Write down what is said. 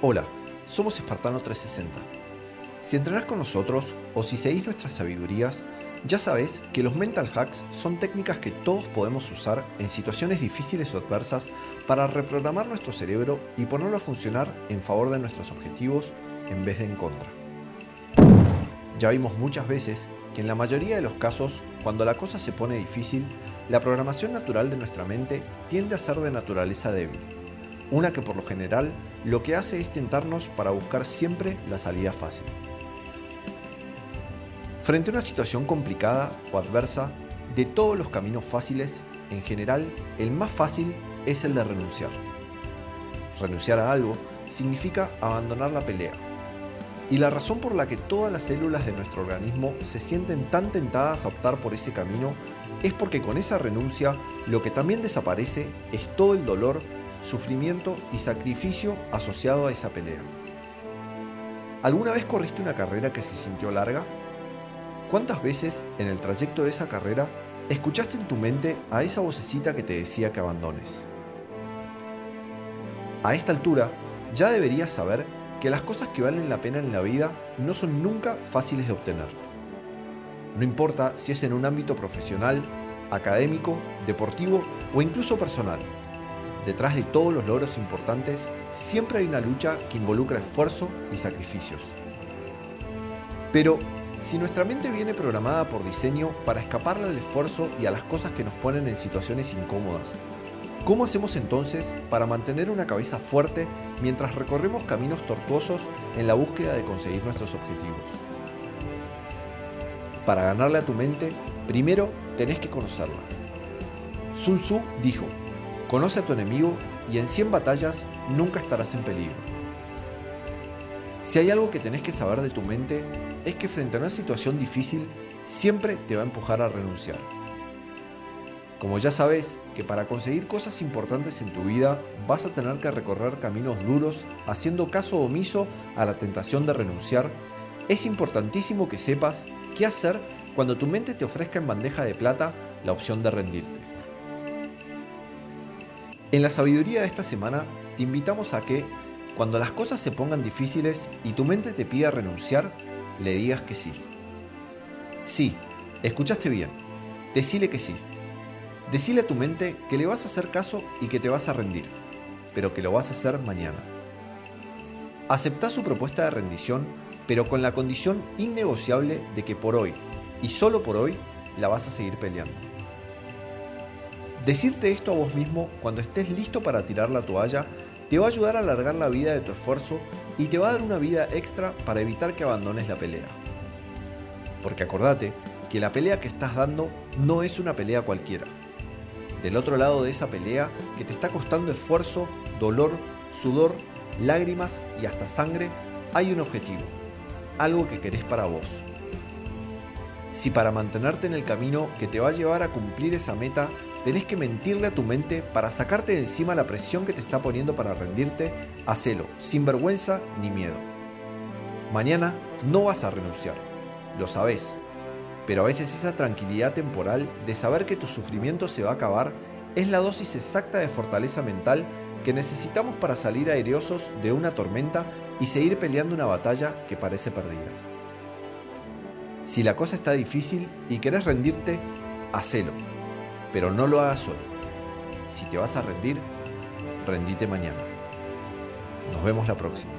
Hola, somos Espartano 360. Si entrenás con nosotros o si seguís nuestras sabidurías, ya sabes que los mental hacks son técnicas que todos podemos usar en situaciones difíciles o adversas para reprogramar nuestro cerebro y ponerlo a funcionar en favor de nuestros objetivos en vez de en contra. Ya vimos muchas veces que en la mayoría de los casos, cuando la cosa se pone difícil, la programación natural de nuestra mente tiende a ser de naturaleza débil una que por lo general lo que hace es tentarnos para buscar siempre la salida fácil. Frente a una situación complicada o adversa, de todos los caminos fáciles, en general, el más fácil es el de renunciar. Renunciar a algo significa abandonar la pelea. Y la razón por la que todas las células de nuestro organismo se sienten tan tentadas a optar por ese camino es porque con esa renuncia lo que también desaparece es todo el dolor sufrimiento y sacrificio asociado a esa pelea. ¿Alguna vez corriste una carrera que se sintió larga? ¿Cuántas veces en el trayecto de esa carrera escuchaste en tu mente a esa vocecita que te decía que abandones? A esta altura, ya deberías saber que las cosas que valen la pena en la vida no son nunca fáciles de obtener. No importa si es en un ámbito profesional, académico, deportivo o incluso personal detrás de todos los logros importantes, siempre hay una lucha que involucra esfuerzo y sacrificios. Pero, si nuestra mente viene programada por diseño para escaparle al esfuerzo y a las cosas que nos ponen en situaciones incómodas, ¿cómo hacemos entonces para mantener una cabeza fuerte mientras recorremos caminos tortuosos en la búsqueda de conseguir nuestros objetivos? Para ganarle a tu mente, primero tenés que conocerla. Sun Tzu dijo, Conoce a tu enemigo y en 100 batallas nunca estarás en peligro. Si hay algo que tenés que saber de tu mente es que frente a una situación difícil siempre te va a empujar a renunciar. Como ya sabes que para conseguir cosas importantes en tu vida vas a tener que recorrer caminos duros haciendo caso omiso a la tentación de renunciar, es importantísimo que sepas qué hacer cuando tu mente te ofrezca en bandeja de plata la opción de rendirte. En la sabiduría de esta semana te invitamos a que, cuando las cosas se pongan difíciles y tu mente te pida renunciar, le digas que sí. Sí, escuchaste bien. Decile que sí. Decile a tu mente que le vas a hacer caso y que te vas a rendir, pero que lo vas a hacer mañana. Acepta su propuesta de rendición, pero con la condición innegociable de que por hoy, y solo por hoy, la vas a seguir peleando. Decirte esto a vos mismo cuando estés listo para tirar la toalla te va a ayudar a alargar la vida de tu esfuerzo y te va a dar una vida extra para evitar que abandones la pelea. Porque acordate que la pelea que estás dando no es una pelea cualquiera. Del otro lado de esa pelea que te está costando esfuerzo, dolor, sudor, lágrimas y hasta sangre, hay un objetivo, algo que querés para vos. Si para mantenerte en el camino que te va a llevar a cumplir esa meta tenés que mentirle a tu mente para sacarte de encima la presión que te está poniendo para rendirte, hacelo, sin vergüenza ni miedo. Mañana no vas a renunciar, lo sabes, pero a veces esa tranquilidad temporal de saber que tu sufrimiento se va a acabar es la dosis exacta de fortaleza mental que necesitamos para salir aereosos de una tormenta y seguir peleando una batalla que parece perdida. Si la cosa está difícil y querés rendirte, hacelo pero no lo hagas solo. Si te vas a rendir, rendite mañana. Nos vemos la próxima.